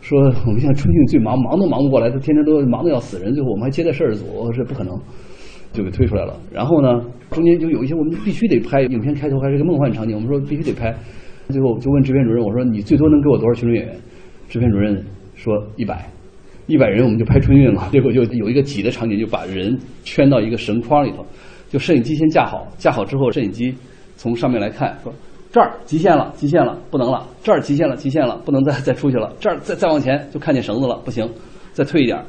说我们现在春运最忙，忙都忙不过来，他天天都忙得要死人，最后我们还接待摄制组，是不可能，就给推出来了。然后呢，中间就有一些我们必须得拍，影片开头还是个梦幻场景，我们说必须得拍，最后就问制片主任，我说你最多能给我多少群众演员？制片主任说一百，一百人我们就拍春运了。结果就有一个挤的场景，就把人圈到一个绳框里头，就摄影机先架好，架好之后，摄影机从上面来看说。这儿极限了，极限了，不能了。这儿极限了，极限了，不能再 再出去了。这儿再再往前就看见绳子了，不行，再退一点，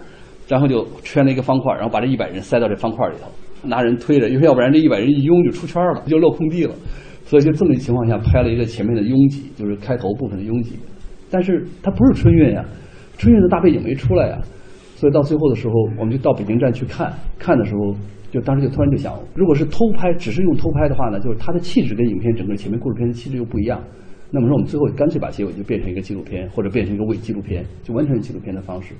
然后就圈了一个方块，然后把这一百人塞到这方块里头，拿人推着，因为要不然这一百人一拥就出圈了，就落空地了。所以就这么一情况下拍了一个前面的拥挤，就是开头部分的拥挤。但是它不是春运呀，春运的大背景没出来呀，所以到最后的时候，我们就到北京站去看，看的时候。就当时就突然就想，如果是偷拍，只是用偷拍的话呢，就是它的气质跟影片整个前面故事片的气质又不一样。那么说，我们最后干脆把结尾就变成一个纪录片，或者变成一个伪纪录片，就完全是纪录片的方式，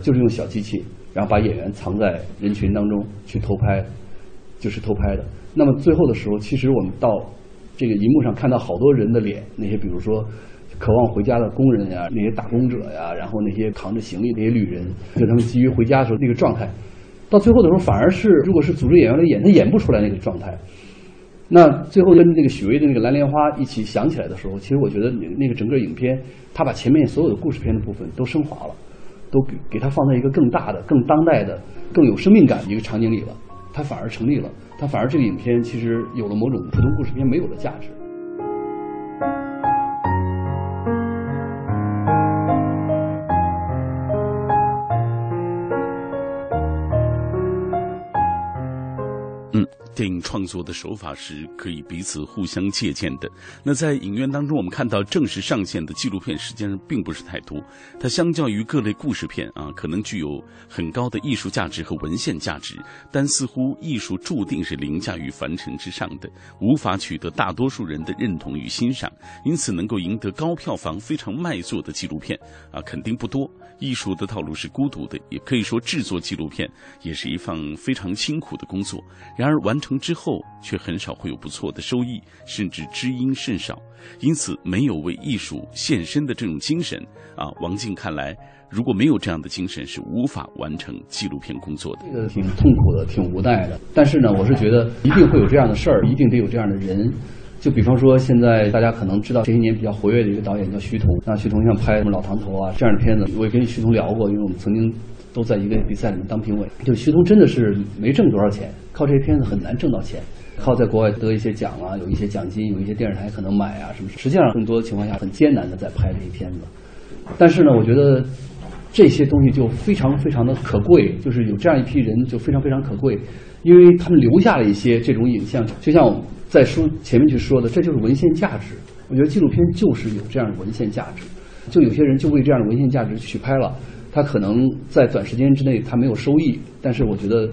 就是用小机器，然后把演员藏在人群当中去偷拍，就是偷拍的。那么最后的时候，其实我们到这个荧幕上看到好多人的脸，那些比如说渴望回家的工人呀，那些打工者呀，然后那些扛着行李那些旅人，就他们急于回家的时候那个状态。到最后的时候，反而是如果是组织演员来演，他演不出来那个状态。那最后跟那个许巍的那个《蓝莲花》一起想起来的时候，其实我觉得那个整个影片，他把前面所有的故事片的部分都升华了，都给给他放在一个更大的、更当代的、更有生命感的一个场景里了，他反而成立了，他反而这个影片其实有了某种普通故事片没有的价值。电影创作的手法是可以彼此互相借鉴的。那在影院当中，我们看到正式上线的纪录片实际上并不是太多。它相较于各类故事片啊，可能具有很高的艺术价值和文献价值，但似乎艺术注定是凌驾于凡尘之上的，无法取得大多数人的认同与欣赏。因此，能够赢得高票房、非常卖座的纪录片啊，肯定不多。艺术的道路是孤独的，也可以说制作纪录片也是一份非常辛苦的工作。然而完成之后，却很少会有不错的收益，甚至知音甚少。因此，没有为艺术献身的这种精神啊，王静看来，如果没有这样的精神，是无法完成纪录片工作的。这个挺痛苦的，挺无奈的。但是呢，我是觉得一定会有这样的事儿，一定得有这样的人。就比方说，现在大家可能知道这些年比较活跃的一个导演叫徐桐，那徐桐像拍什么《老唐头》啊这样的片子，我也跟徐桐聊过，因为我们曾经都在一个比赛里面当评委。就徐桐真的是没挣多少钱，靠这些片子很难挣到钱，靠在国外得一些奖啊，有一些奖金，有一些电视台可能买啊什么。实际上，更多的情况下很艰难的在拍这些片子。但是呢，我觉得这些东西就非常非常的可贵，就是有这样一批人就非常非常可贵，因为他们留下了一些这种影像，就像我在书前面去说的，这就是文献价值。我觉得纪录片就是有这样的文献价值，就有些人就为这样的文献价值去拍了，他可能在短时间之内他没有收益，但是我觉得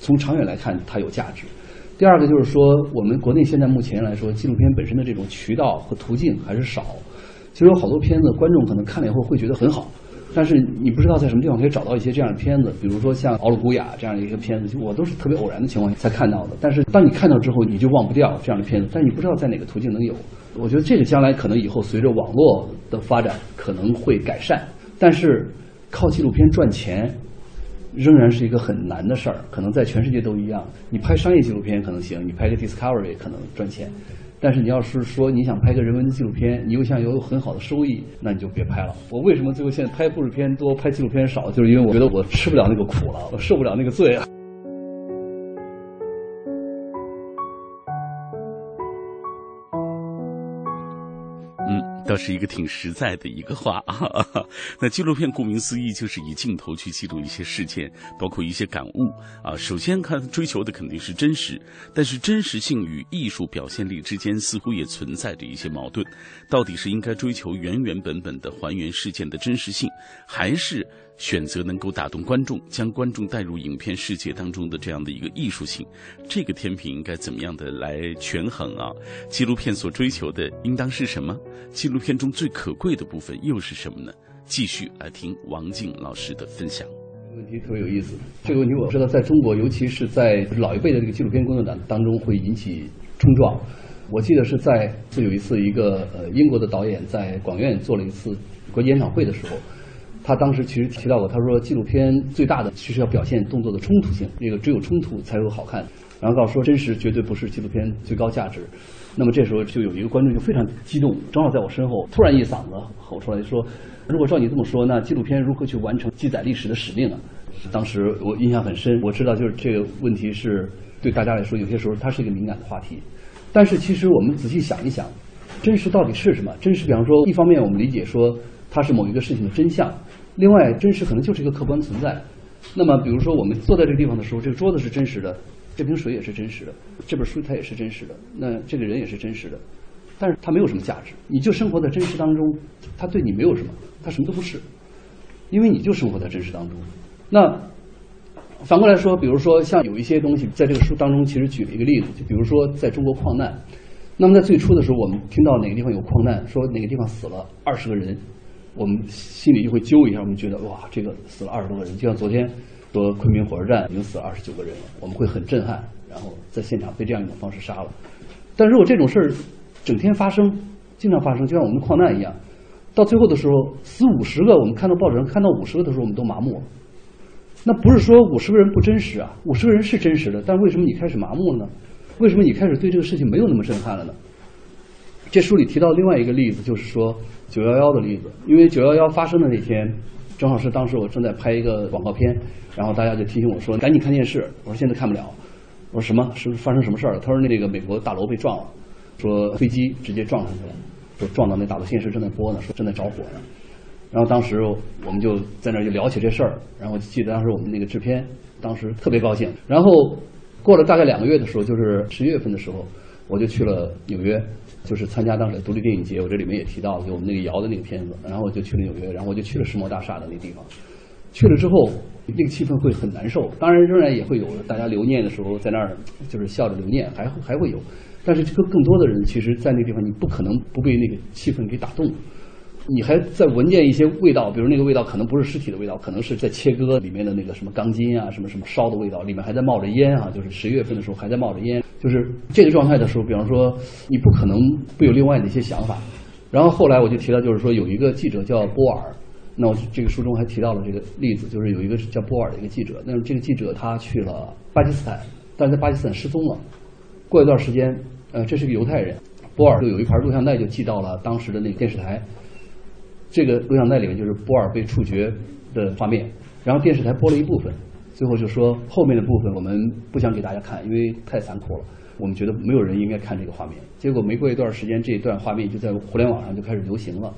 从长远来看它有价值。第二个就是说，我们国内现在目前来说，纪录片本身的这种渠道和途径还是少。其实有好多片子，观众可能看了以后会觉得很好。但是你不知道在什么地方可以找到一些这样的片子，比如说像《奥鲁古雅》这样的一个片子，我都是特别偶然的情况下才看到的。但是当你看到之后，你就忘不掉这样的片子，但你不知道在哪个途径能有。我觉得这个将来可能以后随着网络的发展可能会改善，但是靠纪录片赚钱仍然是一个很难的事儿，可能在全世界都一样。你拍商业纪录片可能行，你拍个 Discovery 可能赚钱。但是你要是说你想拍个人文的纪录片，你又想有很好的收益，那你就别拍了。我为什么最后现在拍故事片多，拍纪录片少？就是因为我觉得我吃不了那个苦了，我受不了那个罪啊。倒是一个挺实在的一个话啊。那纪录片顾名思义就是以镜头去记录一些事件，包括一些感悟啊。首先看追求的肯定是真实，但是真实性与艺术表现力之间似乎也存在着一些矛盾。到底是应该追求原原本本的还原事件的真实性，还是？选择能够打动观众，将观众带入影片世界当中的这样的一个艺术性，这个天平应该怎么样的来权衡啊？纪录片所追求的应当是什么？纪录片中最可贵的部分又是什么呢？继续来听王静老师的分享。问题特别有意思，这个问题我知道，在中国，尤其是在老一辈的这个纪录片工作当当中会引起冲撞。我记得是在是有一次，一个呃英国的导演在广院做了一次国际演唱会的时候。他当时其实提到过，他说纪录片最大的其实要表现动作的冲突性，那个只有冲突才有好看。然后告诉说真实绝对不是纪录片最高价值。那么这时候就有一个观众就非常激动，正好在我身后，突然一嗓子吼出来说：“如果照你这么说，那纪录片如何去完成记载历史的使命呢？”当时我印象很深，我知道就是这个问题是对大家来说有些时候它是一个敏感的话题。但是其实我们仔细想一想，真实到底是什么？真实，比方说一方面我们理解说它是某一个事情的真相。另外，真实可能就是一个客观存在。那么，比如说我们坐在这个地方的时候，这个桌子是真实的，这瓶水也是真实的，这本书它也是真实的，那这个人也是真实的。但是它没有什么价值，你就生活在真实当中，它对你没有什么，它什么都不是，因为你就生活在真实当中。那反过来说，比如说像有一些东西，在这个书当中其实举了一个例子，就比如说在中国矿难。那么在最初的时候，我们听到哪个地方有矿难，说哪个地方死了二十个人。我们心里就会揪一下，我们觉得哇，这个死了二十多个人，就像昨天说昆明火车站已经死了二十九个人了，我们会很震撼，然后在现场被这样一种方式杀了。但如果这种事儿整天发生，经常发生，就像我们的矿难一样，到最后的时候死五十个，我们看到报纸上看到五十个的时候，我们都麻木了。那不是说五十个人不真实啊，五十个人是真实的，但为什么你开始麻木了呢？为什么你开始对这个事情没有那么震撼了呢？这书里提到另外一个例子，就是说。九幺幺的例子，因为九幺幺发生的那天，正好是当时我正在拍一个广告片，然后大家就提醒我说：“赶紧看电视。”我说：“现在看不了。”我说：“什么？是发生什么事儿了？”他说：“那个美国大楼被撞了，说飞机直接撞上去了，说撞到那大楼，电视正在播呢，说正在着火呢。”然后当时我们就在那儿就聊起这事儿，然后记得当时我们那个制片当时特别高兴。然后过了大概两个月的时候，就是十一月份的时候，我就去了纽约。就是参加当时的独立电影节，我这里面也提到，就我们那个摇的那个片子，然后我就去了纽约，然后我就去了世贸大厦的那个地方。去了之后，那个气氛会很难受，当然仍然也会有大家留念的时候，在那儿就是笑着留念，还还会有。但是更更多的人，其实，在那个地方，你不可能不被那个气氛给打动。你还在闻见一些味道，比如那个味道可能不是尸体的味道，可能是在切割里面的那个什么钢筋啊，什么什么烧的味道，里面还在冒着烟啊，就是十月份的时候还在冒着烟，就是这个状态的时候，比方说你不可能不有另外的一些想法。然后后来我就提到，就是说有一个记者叫波尔，那我这个书中还提到了这个例子，就是有一个叫波尔的一个记者，那这个记者他去了巴基斯坦，但是在巴基斯坦失踪了，过一段时间，呃，这是个犹太人。波尔就有一盘录像带就寄到了当时的那个电视台。这个录像带里面就是波尔被处决的画面，然后电视台播了一部分，最后就说后面的部分我们不想给大家看，因为太残酷了，我们觉得没有人应该看这个画面。结果没过一段时间，这一段画面就在互联网上就开始流行了，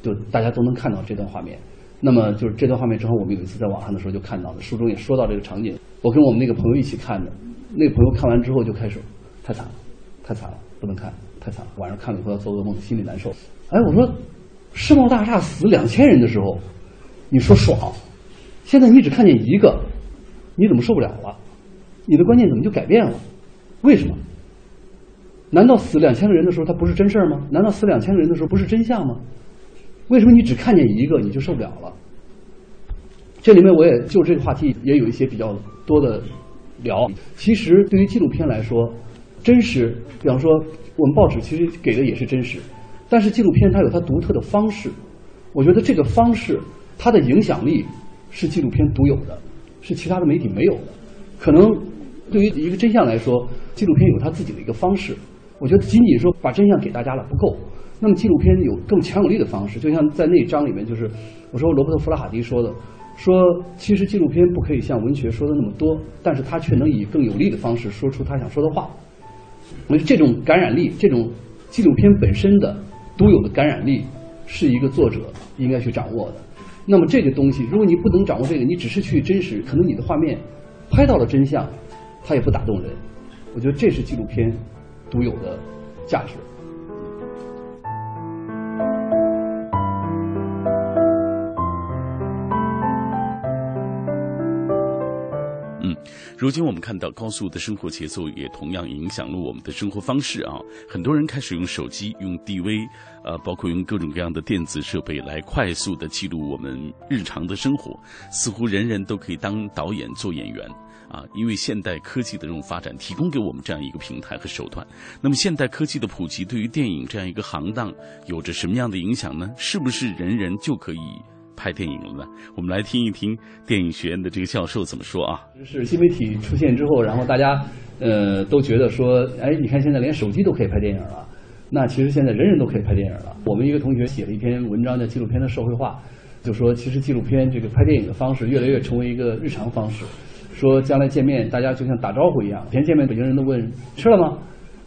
就大家都能看到这段画面。那么就是这段画面之后，我们有一次在网上的时候就看到了，书中也说到这个场景。我跟我们那个朋友一起看的，那个朋友看完之后就开始，太惨了，太惨了，不能看，太惨了。晚上看了以后要做噩梦，心里难受。哎，我说。世贸大厦死两千人的时候，你说爽，现在你只看见一个，你怎么受不了了？你的观念怎么就改变了？为什么？难道死两千个人的时候它不是真事儿吗？难道死两千个人的时候不是真相吗？为什么你只看见一个你就受不了了？这里面我也就这个话题也有一些比较多的聊。其实对于纪录片来说，真实，比方说我们报纸其实给的也是真实。但是纪录片它有它独特的方式，我觉得这个方式它的影响力是纪录片独有的，是其他的媒体没有的。可能对于一个真相来说，纪录片有它自己的一个方式。我觉得仅仅说把真相给大家了不够，那么纪录片有更强有力的方式。就像在那一章里面，就是我说罗伯特·弗拉哈迪说的，说其实纪录片不可以像文学说的那么多，但是他却能以更有力的方式说出他想说的话。我觉得这种感染力，这种纪录片本身的。独有的感染力是一个作者应该去掌握的。那么这个东西，如果你不能掌握这个，你只是去真实，可能你的画面拍到了真相，它也不打动人。我觉得这是纪录片独有的价值。如今我们看到高速的生活节奏也同样影响了我们的生活方式啊！很多人开始用手机、用 DV，呃，包括用各种各样的电子设备来快速的记录我们日常的生活，似乎人人都可以当导演、做演员啊！因为现代科技的这种发展，提供给我们这样一个平台和手段。那么，现代科技的普及对于电影这样一个行当有着什么样的影响呢？是不是人人就可以？拍电影了呢？我们来听一听电影学院的这个教授怎么说啊？是新媒体出现之后，然后大家呃都觉得说，哎，你看现在连手机都可以拍电影了。那其实现在人人都可以拍电影了。我们一个同学写了一篇文章叫《纪录片的社会化》，就说其实纪录片这个拍电影的方式越来越成为一个日常方式。说将来见面大家就像打招呼一样，以前见面北京人都问吃了吗？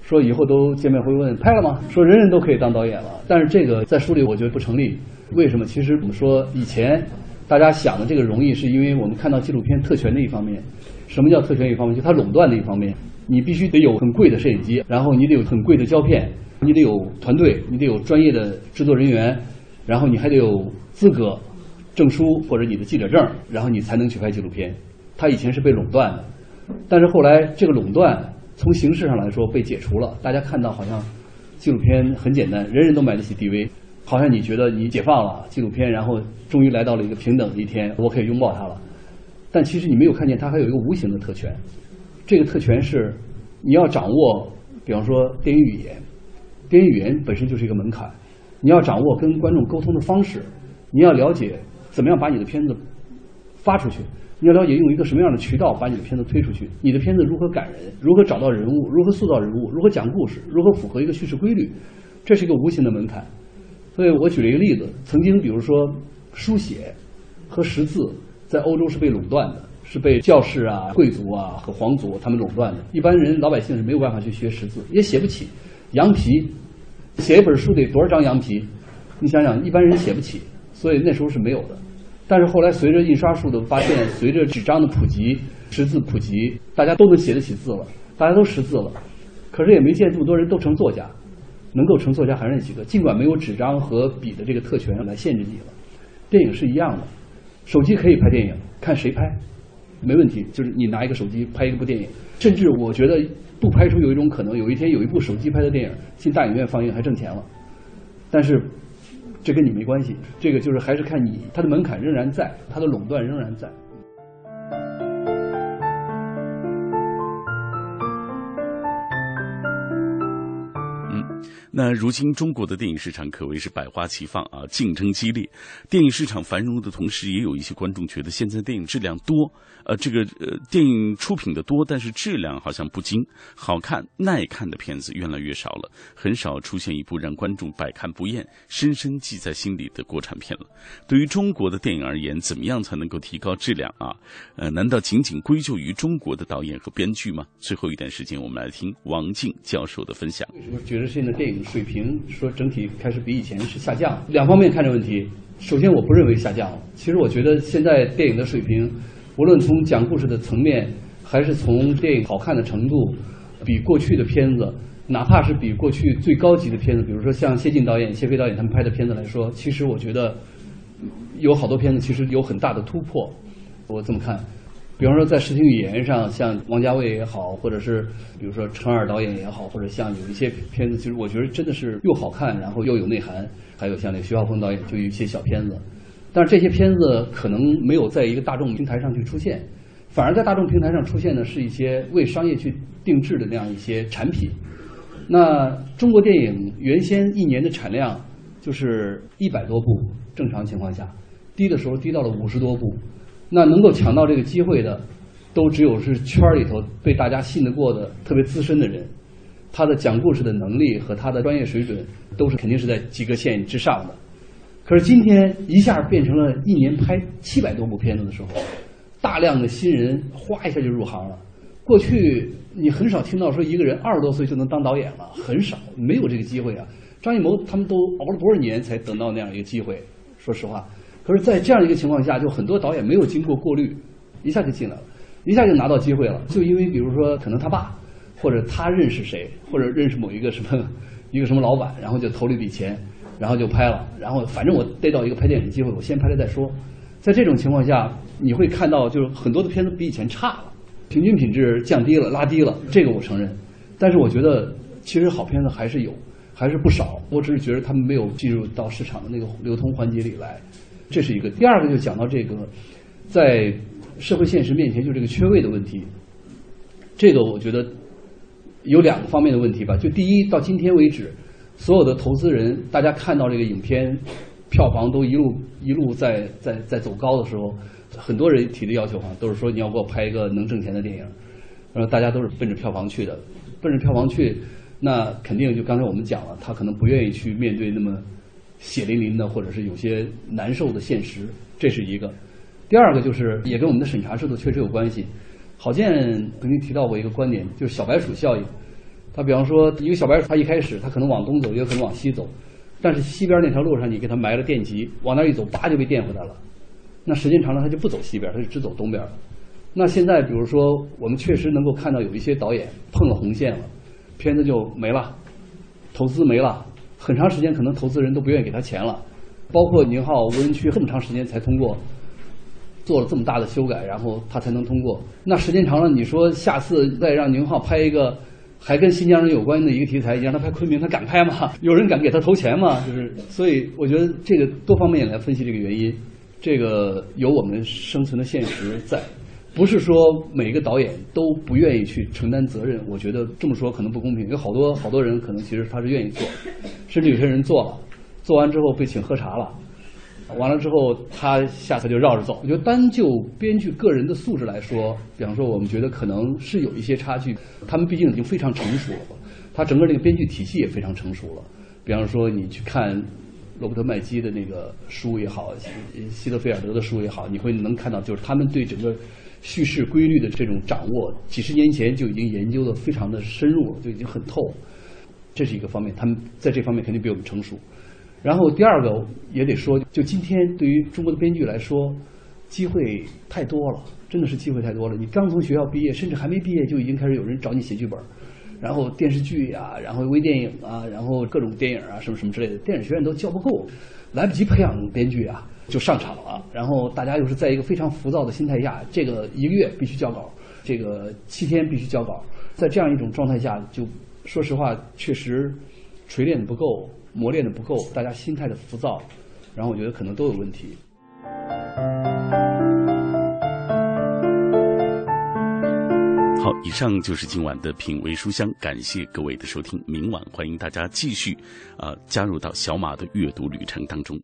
说以后都见面会问拍了吗？说人人都可以当导演了。但是这个在书里我觉得不成立。为什么？其实我们说以前，大家想的这个容易，是因为我们看到纪录片特权的一方面。什么叫特权一方面？就它垄断的一方面。你必须得有很贵的摄影机，然后你得有很贵的胶片，你得有团队，你得有专业的制作人员，然后你还得有资格、证书或者你的记者证，然后你才能去拍纪录片。它以前是被垄断的，但是后来这个垄断从形式上来说被解除了。大家看到好像纪录片很简单，人人都买得起 DV。好像你觉得你解放了纪录片，然后终于来到了一个平等的一天，我可以拥抱它了。但其实你没有看见，它还有一个无形的特权。这个特权是你要掌握，比方说电影语言，电影语言本身就是一个门槛。你要掌握跟观众沟通的方式，你要了解怎么样把你的片子发出去，你要了解用一个什么样的渠道把你的片子推出去，你的片子如何感人，如何找到人物，如何塑造人物，如何讲故事，如何符合一个叙事规律，这是一个无形的门槛。所以我举了一个例子，曾经比如说书写和识字在欧洲是被垄断的，是被教士啊、贵族啊和皇族他们垄断的。一般人老百姓是没有办法去学识字，也写不起。羊皮写一本书得多少张羊皮？你想想，一般人写不起，所以那时候是没有的。但是后来随着印刷术的发现，随着纸张的普及，识字普及，大家都能写得起字了，大家都识字了。可是也没见这么多人都成作家。能够成作家还是那几个，尽管没有纸张和笔的这个特权来限制你了。电影是一样的，手机可以拍电影，看谁拍，没问题。就是你拿一个手机拍一部电影，甚至我觉得不排除有一种可能，有一天有一部手机拍的电影进大影院放映还挣钱了。但是这跟你没关系，这个就是还是看你，它的门槛仍然在，它的垄断仍然在。那如今中国的电影市场可谓是百花齐放啊，竞争激烈。电影市场繁荣的同时，也有一些观众觉得现在电影质量多，呃，这个呃电影出品的多，但是质量好像不精，好看耐看的片子越来越少了，很少出现一部让观众百看不厌、深深记在心里的国产片了。对于中国的电影而言，怎么样才能够提高质量啊？呃，难道仅仅归咎于中国的导演和编剧吗？最后一点时间，我们来听王静教授的分享。为什么觉得现在电影？水平说整体开始比以前是下降，两方面看这问题。首先，我不认为下降。其实我觉得现在电影的水平，无论从讲故事的层面，还是从电影好看的程度，比过去的片子，哪怕是比过去最高级的片子，比如说像谢晋导演、谢飞导演他们拍的片子来说，其实我觉得有好多片子其实有很大的突破。我这么看。比方说，在视听语言上，像王家卫也好，或者是比如说陈耳导演也好，或者像有一些片子，其实我觉得真的是又好看，然后又有内涵。还有像那个徐浩峰导演，就有一些小片子，但是这些片子可能没有在一个大众平台上去出现，反而在大众平台上出现的是一些为商业去定制的那样一些产品。那中国电影原先一年的产量就是一百多部，正常情况下，低的时候低到了五十多部。那能够抢到这个机会的，都只有是圈里头被大家信得过的特别资深的人，他的讲故事的能力和他的专业水准都是肯定是在及格线之上的。可是今天一下变成了一年拍七百多部片子的时候，大量的新人哗一下就入行了。过去你很少听到说一个人二十多岁就能当导演了，很少，没有这个机会啊。张艺谋他们都熬了多少年才等到那样一个机会？说实话。可是，在这样一个情况下，就很多导演没有经过过滤，一下就进来了，一下就拿到机会了。就因为，比如说，可能他爸，或者他认识谁，或者认识某一个什么 一个什么老板，然后就投了一笔钱，然后就拍了。然后，反正我逮到一个拍电影的机会，我先拍了再说。在这种情况下，你会看到，就是很多的片子比以前差了，平均品质降低了，拉低了。这个我承认。但是，我觉得其实好片子还是有，还是不少。我只是觉得他们没有进入到市场的那个流通环节里来。这是一个，第二个就讲到这个，在社会现实面前，就这个缺位的问题。这个我觉得有两个方面的问题吧。就第一，到今天为止，所有的投资人，大家看到这个影片票房都一路一路在在在走高的时候，很多人提的要求啊，都是说你要给我拍一个能挣钱的电影。然后大家都是奔着票房去的，奔着票房去，那肯定就刚才我们讲了，他可能不愿意去面对那么。血淋淋的，或者是有些难受的现实，这是一个。第二个就是也跟我们的审查制度确实有关系。郝建曾经提到过一个观点，就是小白鼠效应。他比方说，一个小白鼠，它一开始它可能往东走，也可能往西走，但是西边那条路上你给它埋了电极，往那一走，叭就被电回来了。那时间长了，它就不走西边，它就只走东边了。那现在比如说，我们确实能够看到有一些导演碰了红线了，片子就没了，投资没了。很长时间，可能投资人都不愿意给他钱了，包括宁浩无人区这么长时间才通过，做了这么大的修改，然后他才能通过。那时间长了，你说下次再让宁浩拍一个还跟新疆人有关的一个题材，你让他拍昆明，他敢拍吗？有人敢给他投钱吗？就是，所以我觉得这个多方面来分析这个原因，这个有我们生存的现实在。不是说每个导演都不愿意去承担责任，我觉得这么说可能不公平。有好多好多人可能其实他是愿意做，甚至有些人做了，做完之后被请喝茶了，完了之后他下次就绕着走。我觉得单就编剧个人的素质来说，比方说我们觉得可能是有一些差距。他们毕竟已经非常成熟了，他整个那个编剧体系也非常成熟了。比方说你去看罗伯特麦基的那个书也好，希德菲尔德的书也好，你会能看到就是他们对整个。叙事规律的这种掌握，几十年前就已经研究的非常的深入了，就已经很透。这是一个方面，他们在这方面肯定比我们成熟。然后第二个也得说，就今天对于中国的编剧来说，机会太多了，真的是机会太多了。你刚从学校毕业，甚至还没毕业，就已经开始有人找你写剧本，然后电视剧呀，然后微电影啊，然后各种电影啊，什么什么之类的，电影学院都教不够，来不及培养编剧啊。就上场了，然后大家又是在一个非常浮躁的心态下，这个一个月必须交稿，这个七天必须交稿，在这样一种状态下，就说实话，确实锤炼的不够，磨练的不够，大家心态的浮躁，然后我觉得可能都有问题。好，以上就是今晚的品味书香，感谢各位的收听。明晚欢迎大家继续啊加入到小马的阅读旅程当中。